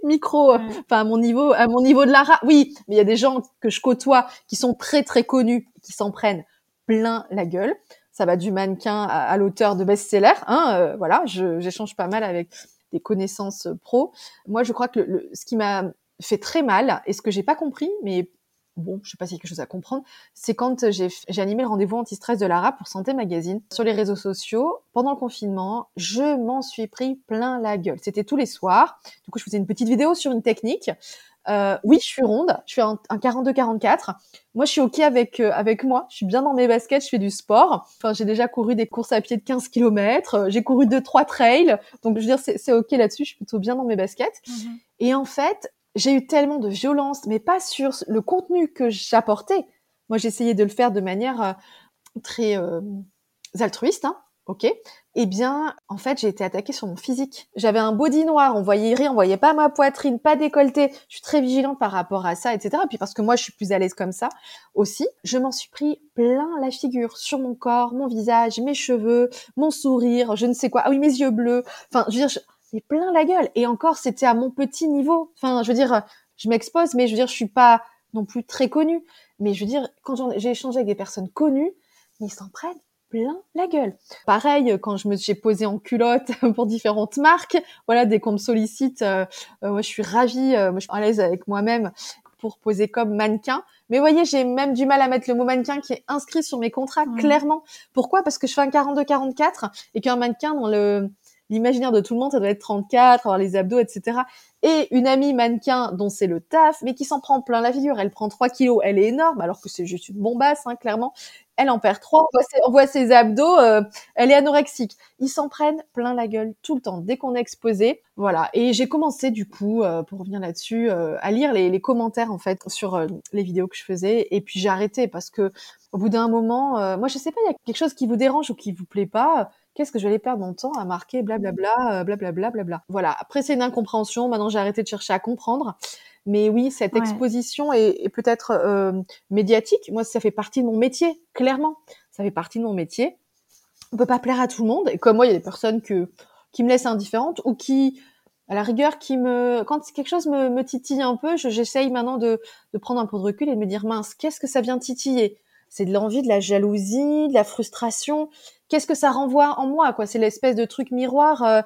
micro enfin à mon niveau à mon niveau de la ra oui mais il y a des gens que je côtoie qui sont très très connus qui s'en prennent plein la gueule. Ça va du mannequin à, l'auteur de best-seller. Hein, euh, voilà, j'échange pas mal avec des connaissances pro. Moi, je crois que le, ce qui m'a fait très mal et ce que j'ai pas compris, mais bon, je sais pas s'il y a quelque chose à comprendre, c'est quand j'ai animé le rendez-vous anti-stress de Lara pour Santé Magazine sur les réseaux sociaux. Pendant le confinement, je m'en suis pris plein la gueule. C'était tous les soirs. Du coup, je faisais une petite vidéo sur une technique. Euh, oui, je suis ronde, je fais un, 42-44. Moi, je suis OK avec euh, avec moi. Je suis bien dans mes baskets, je fais du sport. Enfin, j'ai déjà couru des courses à pied de 15 km. J'ai couru deux, trois trails. Donc, je veux dire, c'est OK là-dessus. Je suis plutôt bien dans mes baskets. Mhm. Et en fait, j'ai eu tellement de violence, mais pas sur le contenu que j'apportais. Moi, j'essayais de le faire de manière euh, très euh, altruiste, hein, ok Eh bien, en fait, j'ai été attaquée sur mon physique. J'avais un body noir, on voyait rien, on voyait pas ma poitrine, pas décolleté. Je suis très vigilante par rapport à ça, etc. Puis parce que moi, je suis plus à l'aise comme ça aussi, je m'en suis pris plein la figure sur mon corps, mon visage, mes cheveux, mon sourire, je ne sais quoi. Ah oui, mes yeux bleus. Enfin, je veux dire, plein la gueule. Et encore, c'était à mon petit niveau. Enfin, je veux dire, je m'expose, mais je veux dire, je suis pas non plus très connue. Mais je veux dire, quand j'ai échangé avec des personnes connues, ils s'en prennent plein la gueule. Pareil, quand je me j'ai posé en culotte [laughs] pour différentes marques, voilà, dès qu'on me sollicite, euh, euh, moi je suis ravie, euh, moi je suis à l'aise avec moi-même pour poser comme mannequin. Mais voyez, j'ai même du mal à mettre le mot mannequin qui est inscrit sur mes contrats clairement. Pourquoi? Parce que je fais un 42-44 et qu'un mannequin dans le l'imaginaire de tout le monde, ça doit être 34, avoir les abdos, etc. Et une amie mannequin dont c'est le taf, mais qui s'en prend plein la figure. Elle prend 3 kilos, elle est énorme, alors que c'est juste une bombasse, hein, clairement. Elle en perd 3, on voit ses, abdos, euh, elle est anorexique. Ils s'en prennent plein la gueule tout le temps, dès qu'on est exposé. Voilà. Et j'ai commencé, du coup, euh, pour revenir là-dessus, euh, à lire les, les, commentaires, en fait, sur les vidéos que je faisais. Et puis j'ai arrêté parce que, au bout d'un moment, moi, je sais pas, il y a quelque chose qui vous dérange ou qui vous plaît pas qu'est-ce que je vais aller perdre mon temps à marquer blablabla, blablabla, blablabla. Voilà. Après, c'est une incompréhension. Maintenant, j'ai arrêté de chercher à comprendre. Mais oui, cette exposition est, peut-être euh, médiatique. Moi, ça fait partie de mon métier, clairement. Ça fait partie de mon métier. On peut pas plaire à tout le monde. Et comme moi, il y a des personnes que, qui me laissent indifférente ou qui, à la rigueur, qui me, quand quelque chose me, me titille un peu, j'essaye maintenant de, de prendre un peu de recul et de me dire mince, qu'est-ce que ça vient titiller? C'est de l'envie, de la jalousie, de la frustration qu'est-ce que ça renvoie en moi quoi? C'est l'espèce de truc miroir. Euh,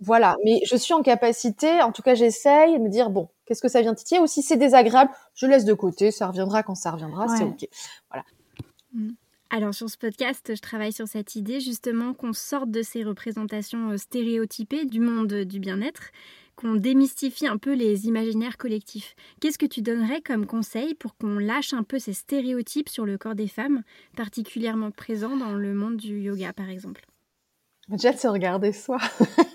voilà, mais je suis en capacité, en tout cas j'essaye de me dire bon, qu'est-ce que ça vient titiller? Ou si c'est désagréable, je laisse de côté, ça reviendra quand ça reviendra, c'est ok. Voilà. Mmh. Alors sur ce podcast, je travaille sur cette idée justement qu'on sorte de ces représentations euh, stéréotypées du monde du bien-être qu'on démystifie un peu les imaginaires collectifs. Qu'est-ce que tu donnerais comme conseil pour qu'on lâche un peu ces stéréotypes sur le corps des femmes, particulièrement présents dans le monde du yoga par exemple? Déjà de se regarder soi.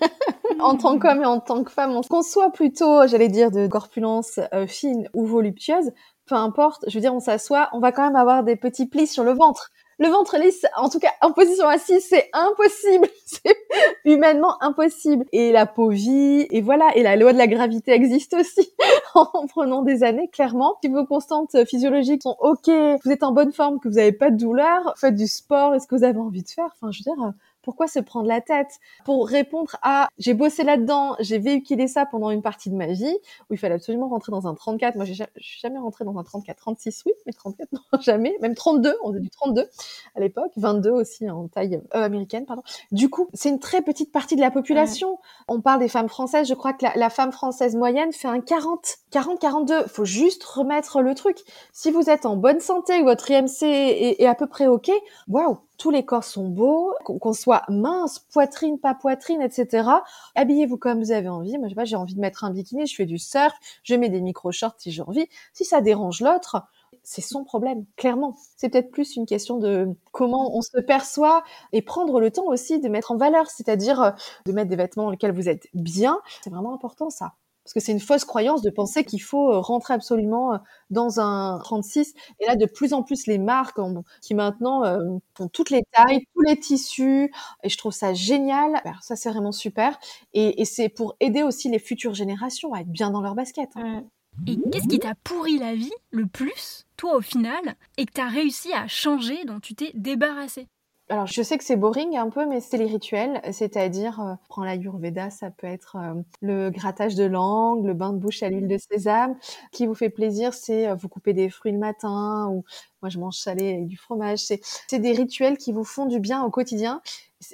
[laughs] en tant qu'homme et en tant que femme, qu'on soit plutôt, j'allais dire, de corpulence euh, fine ou voluptueuse, peu importe, je veux dire, on s'assoit, on va quand même avoir des petits plis sur le ventre le ventre lisse, en tout cas en position assise, c'est impossible. [laughs] C'est humainement impossible. Et la peau vit, et voilà. Et la loi de la gravité existe aussi [laughs] en prenant des années, clairement. Si vos constantes physiologiques sont OK, vous êtes en bonne forme, que vous n'avez pas de douleur, faites du sport, est-ce que vous avez envie de faire? Enfin, je veux dire, pourquoi se prendre la tête? Pour répondre à j'ai bossé là-dedans, j'ai véhiculé ça pendant une partie de ma vie où il fallait absolument rentrer dans un 34. Moi, je suis jamais rentrée dans un 34, 36 oui, mais 34 [laughs] non, jamais, même 32, on faisait du 32 à l'époque, 22 aussi en taille euh, américaine, pardon. Du coup, c'est une très petite partie de la population. On parle des femmes françaises, je crois que la, femme française moyenne fait un 40, 40, 42. Faut juste remettre le truc. Si vous êtes en bonne santé, votre IMC est, est à peu près ok, waouh, tous les corps sont beaux, qu'on soit mince, poitrine, pas poitrine, etc. Habillez-vous comme vous avez envie. Moi, je sais pas, j'ai envie de mettre un bikini, je fais du surf, je mets des micro-shorts si j'ai envie. Si ça dérange l'autre, c'est son problème, clairement. C'est peut-être plus une question de comment on se perçoit et prendre le temps aussi de mettre en valeur, c'est-à-dire euh, de mettre des vêtements dans lesquels vous êtes bien. C'est vraiment important ça. Parce que c'est une fausse croyance de penser qu'il faut euh, rentrer absolument euh, dans un 36. Et là, de plus en plus, les marques qui maintenant euh, font toutes les tailles, tous les tissus. Et je trouve ça génial. Alors, ça, c'est vraiment super. Et, c'est pour aider aussi les futures générations à être bien dans leur basket. Hein. Et qu'est-ce qui t'a pourri la vie le plus, toi, au final, et que tu as réussi à changer, dont tu t'es débarrassé alors, je sais que c'est boring un peu, mais c'est les rituels, c'est-à-dire, euh, prends la Yurveda, ça peut être euh, le grattage de langue, le bain de bouche à l'huile de sésame. qui vous fait plaisir, c'est euh, vous couper des fruits le matin, ou moi je mange salé avec du fromage. C'est des rituels qui vous font du bien au quotidien.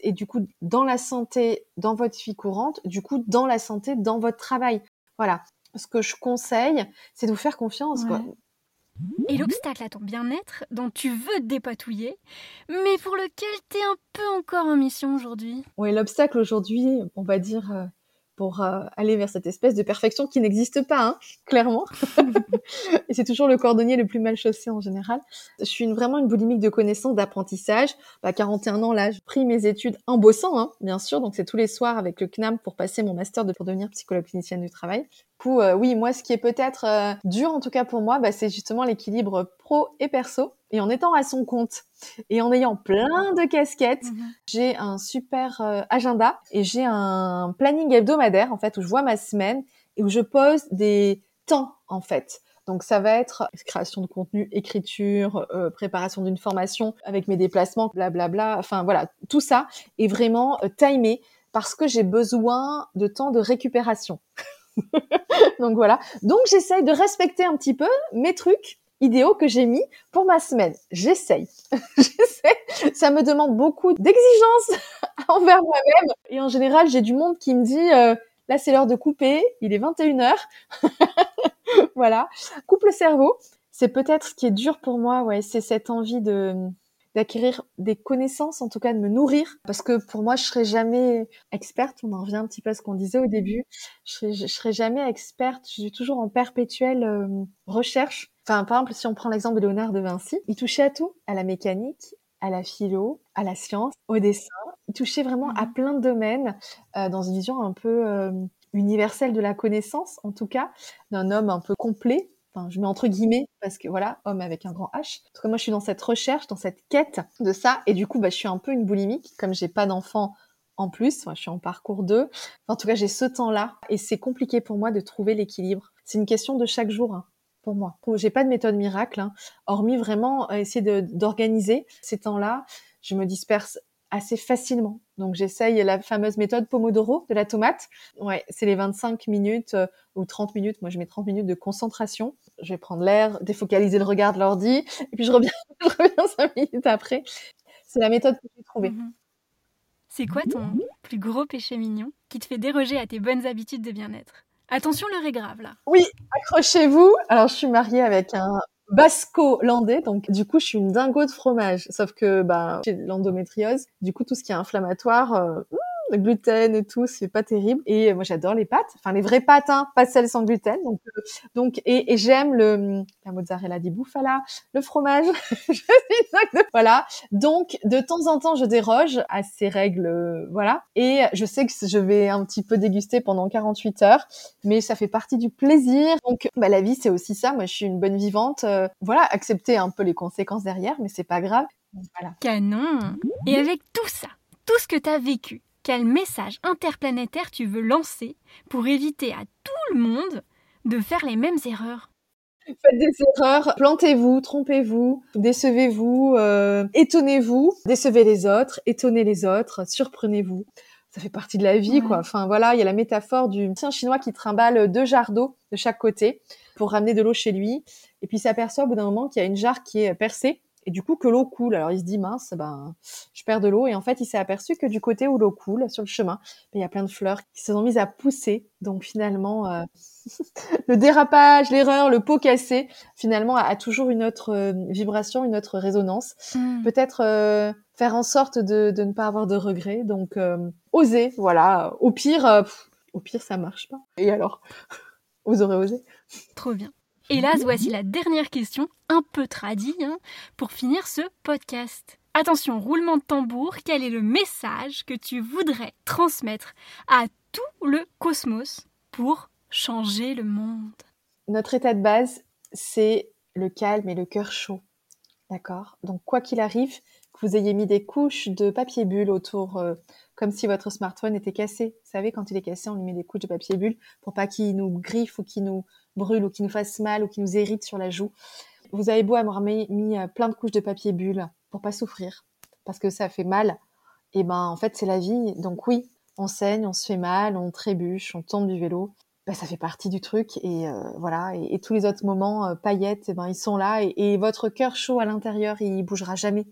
et du coup dans la santé dans votre vie courante, du coup dans la santé dans votre travail. Voilà. Ce que je conseille, c'est de vous faire confiance. Quoi. Et l'obstacle à ton bien-être dont tu veux te dépatouiller, mais pour lequel tu es un peu encore en mission aujourd'hui. Oui, l'obstacle aujourd'hui, on va dire, euh, pour euh, aller vers cette espèce de perfection qui n'existe pas, hein, [laughs] clairement. [laughs] et c'est toujours le cordonnier le plus mal chaussé en général. Je suis une, vraiment une boulimique de connaissances, d'apprentissage. À bah, 41 ans, là, j'ai pris mes études en bossant, hein, bien sûr. Donc c'est tous les soirs avec le CNAM pour passer mon master de, pour devenir psychologue clinicienne du travail. Du coup, euh, oui, moi, ce qui est peut-être euh, dur, en tout cas pour moi, bah, c'est justement l'équilibre pro et perso. Et en étant à son compte et en ayant plein de casquettes, mhm. j'ai un super euh, agenda et j'ai un planning hebdomadaire, en fait, où je vois ma semaine et où je pose des temps, en fait. Donc ça va être création de contenu, écriture, préparation d'une formation avec mes déplacements, blablabla. Bla, bla. Enfin voilà, tout ça est vraiment timé parce que j'ai besoin de temps de récupération. [laughs] Donc voilà. Donc j'essaye de respecter un petit peu mes trucs idéaux que j'ai mis pour ma semaine. J'essaye. [laughs] J'essaie. Ça me demande beaucoup d'exigence [laughs] envers moi-même. Et en général, j'ai du monde qui me dit, euh, là c'est l'heure de couper, il est 21h. [laughs] voilà. Coupe le cerveau. C'est peut-être ce qui est dur pour moi, ouais, c'est cette envie de d'acquérir des connaissances, en tout cas de me nourrir, parce que pour moi, je serai jamais experte. On en revient un petit peu à ce qu'on disait au début. Je serai, serai jamais experte. Je suis toujours en perpétuelle euh, recherche. Enfin, par exemple, si on prend l'exemple de Léonard de Vinci, il touchait à tout, à la mécanique, à la philo, à la science, au dessin. Il touchait vraiment à mmh. plein de domaines euh, dans une vision un peu euh, universelle de la connaissance, en tout cas, d'un homme un peu complet je mets entre guillemets parce que voilà, homme avec un grand H. En tout cas, moi, je suis dans cette recherche, dans cette quête de ça, et du coup, bah, je suis un peu une boulimique, comme j'ai pas d'enfant en plus. je suis en parcours 2. en tout cas, j'ai ce temps-là, et c'est compliqué pour moi de trouver l'équilibre. C'est une question de chaque jour. Hein, moi. J'ai pas de méthode miracle, hein, hormis vraiment euh, essayer d'organiser ces temps-là. Je me disperse assez facilement. Donc j'essaye la fameuse méthode Pomodoro de la tomate. Ouais, c'est les 25 minutes euh, ou 30 minutes. Moi, je mets 30 minutes de concentration. Je vais prendre l'air, défocaliser le regard de l'ordi, et puis je reviens, [laughs] je reviens 5 minutes après. C'est la méthode que j'ai trouvée. Mhm. C'est quoi ton plus gros péché mignon qui te fait déroger à tes bonnes habitudes de bien-être? Attention, l'heure est grave là. Oui, accrochez-vous. Alors, je suis mariée avec un basco-landais, donc du coup je suis une dingo de fromage, sauf que bah, j'ai l'endométriose, du coup tout ce qui est inflammatoire, euh, le gluten et tout, c'est pas terrible. Et moi, j'adore les pâtes, enfin les vraies pâtes, hein, pas celles sans gluten. Donc, euh, donc et, j'aime le la mozzarella di bufala, le fromage. [laughs] je suis voilà. Donc, de temps en temps, je déroge à ces règles, euh, voilà. Et je sais que je vais un petit peu déguster pendant 48 heures, mais ça fait partie du plaisir. Donc, bah, la vie, c'est aussi ça. Moi, je suis une bonne vivante. Euh, voilà, accepter un peu les conséquences derrière, mais c'est pas grave. Voilà. Canon. Et avec tout ça, tout ce que tu as vécu, quel message interplanétaire tu veux lancer pour éviter à tout le monde de faire les mêmes erreurs? Faites des erreurs, plantez-vous, trompez-vous, décevez-vous, euh, étonnez-vous, décevez les autres, étonnez les autres, surprenez-vous. Ça fait partie de la vie, quoi. Enfin voilà, il y a la métaphore du un chinois qui trimballe deux jarres d'eau de chaque côté pour ramener de l'eau chez lui, et puis il s'aperçoit au bout d'un moment qu'il y a une jarre qui est percée et du coup que l'eau coule. Alors il se dit mince, ben je perds de l'eau et en fait il s'est aperçu que du côté où l'eau coule sur le chemin, ben, il y a plein de fleurs qui se sont mises à pousser. Donc finalement euh, [laughs] le dérapage, l'erreur, le pot cassé, finalement a, toujours une autre euh, vibration, une autre résonance. Hmm. Peut-être euh, faire en sorte de, de, ne pas avoir de regrets. Donc oser, voilà. Au pire, au pire ça marche pas. Et alors, vous aurez osé. Trop bien. Hélas, voici la dernière question, un peu tradie, hein, pour finir ce podcast. Attention, roulement de tambour, quel est le message que tu voudrais transmettre à tout le cosmos pour changer le monde? Notre état de base, c'est le calme et le cœur chaud. D'accord? Donc, quoi qu'il arrive, que vous ayez mis des couches de papier bulle autour, euh, comme si votre smartphone était cassé. Vous savez, quand il est cassé, on lui met des couches de papier bulle pour pas qu'il nous griffe ou qu'il nous brûle ou qui nous fasse mal ou qui nous hérite sur la joue. Vous avez beau avoir mis, euh, plein de couches de papier bulle pour pas souffrir, parce que ça fait mal. Et ben en fait c'est la vie. Donc oui, on saigne, on se fait mal, on trébuche, on tombe du vélo. Ben, ça fait partie du truc et euh, voilà. Et, tous les autres moments paillettes, eh ben ils sont là et, votre cœur chaud à l'intérieur, il bougera jamais.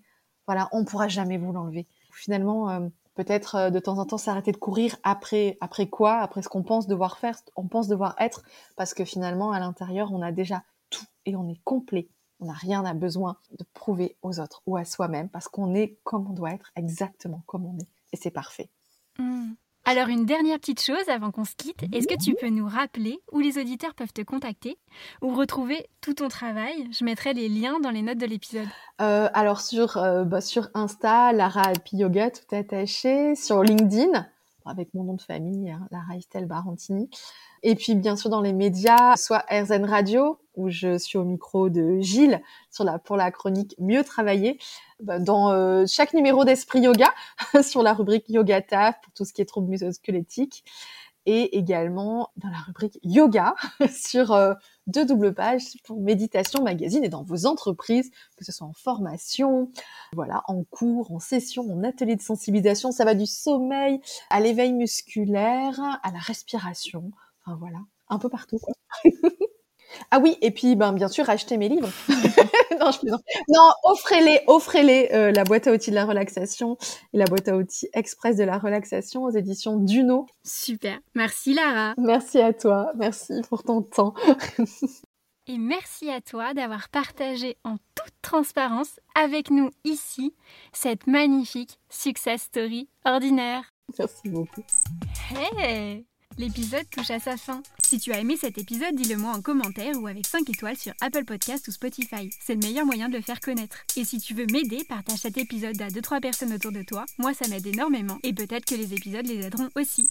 Voilà, on pourra jamais vous l'enlever. Finalement, peut-être euh, de temps en temps s'arrêter de courir après après quoi après ce qu'on pense devoir faire on pense devoir être parce que finalement à l'intérieur on a déjà tout et on est complet on n'a rien à besoin de prouver aux autres ou à soi-même parce qu'on est comme on doit être exactement comme on est et c'est parfait mmh. Alors une dernière petite chose avant qu'on se quitte, est-ce que tu peux nous rappeler où les auditeurs peuvent te contacter ou retrouver tout ton travail? Je mettrai les liens dans les notes de l'épisode. Euh, alors sur, euh, bah, sur Insta, Lara Happy Yoga, tout attaché. Sur LinkedIn, avec mon nom de famille, hein, Lara Estelle Barantini. Et puis bien sûr dans les médias, soit RZN Radio, où je suis au micro de Gilles sur la, pour la chronique Mieux travailler, bah, dans euh, chaque numéro d'Esprit Yoga, [laughs] sur la rubrique Yoga Taf, pour tout ce qui est troubles musculo-squelettiques, et également dans la rubrique Yoga, [laughs] sur euh, deux doubles pages pour Méditation Magazine et dans vos entreprises, que ce soit en formation, voilà, en cours, en session, en atelier de sensibilisation, ça va du sommeil à l'éveil musculaire, à la respiration, Enfin voilà, un peu partout quoi. [laughs] ah oui, et puis ben bien sûr achetez mes livres. [laughs] non, je Non, offrez-les, offrez-les euh, la boîte à outils de la relaxation et la boîte à outils express de la relaxation aux éditions Duno. Super. Merci Lara. Merci à toi. Merci pour ton temps. [laughs] et merci à toi d'avoir partagé en toute transparence avec nous ici cette magnifique success story ordinaire. Merci beaucoup. Hey L'épisode touche à sa fin. Si tu as aimé cet épisode, dis-le moi en commentaire ou avec 5 étoiles sur Apple Podcast ou Spotify. C'est le meilleur moyen de le faire connaître. Et si tu veux m'aider, partage cet épisode à 2-3 personnes autour de toi. Moi, ça m'aide énormément. Et peut-être que les épisodes les aideront aussi.